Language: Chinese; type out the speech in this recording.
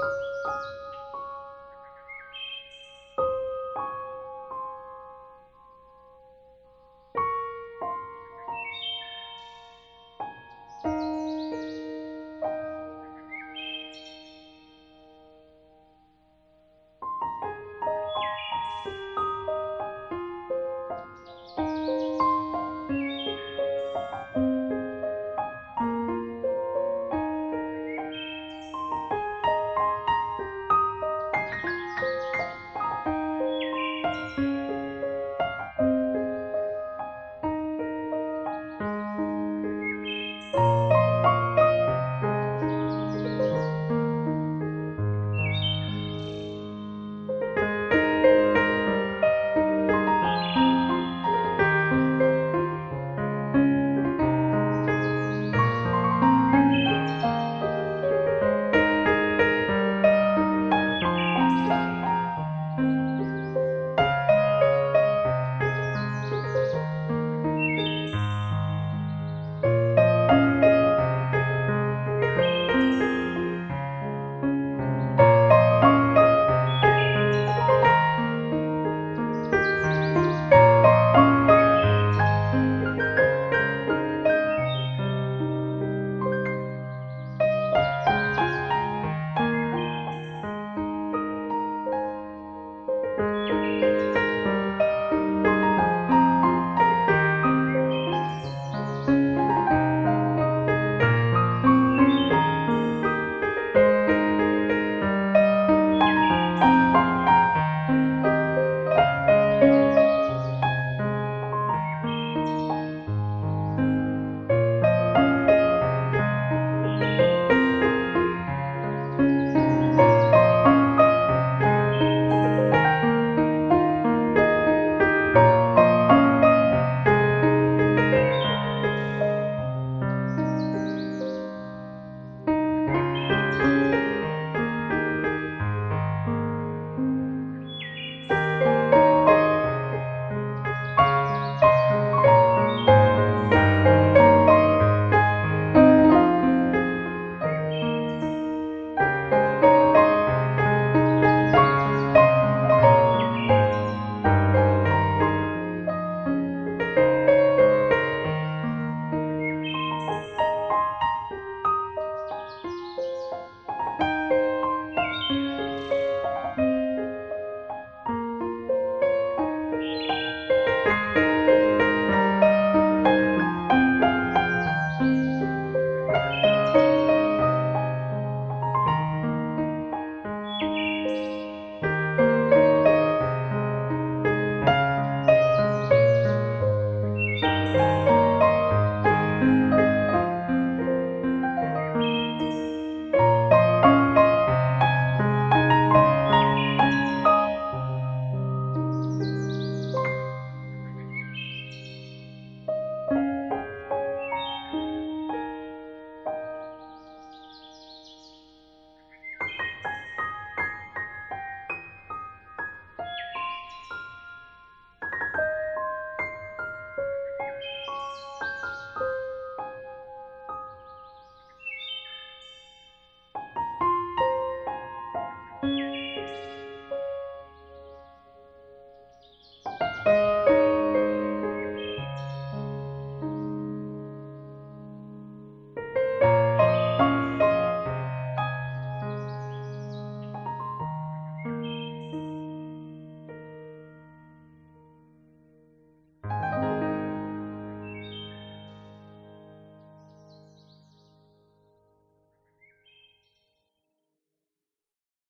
了。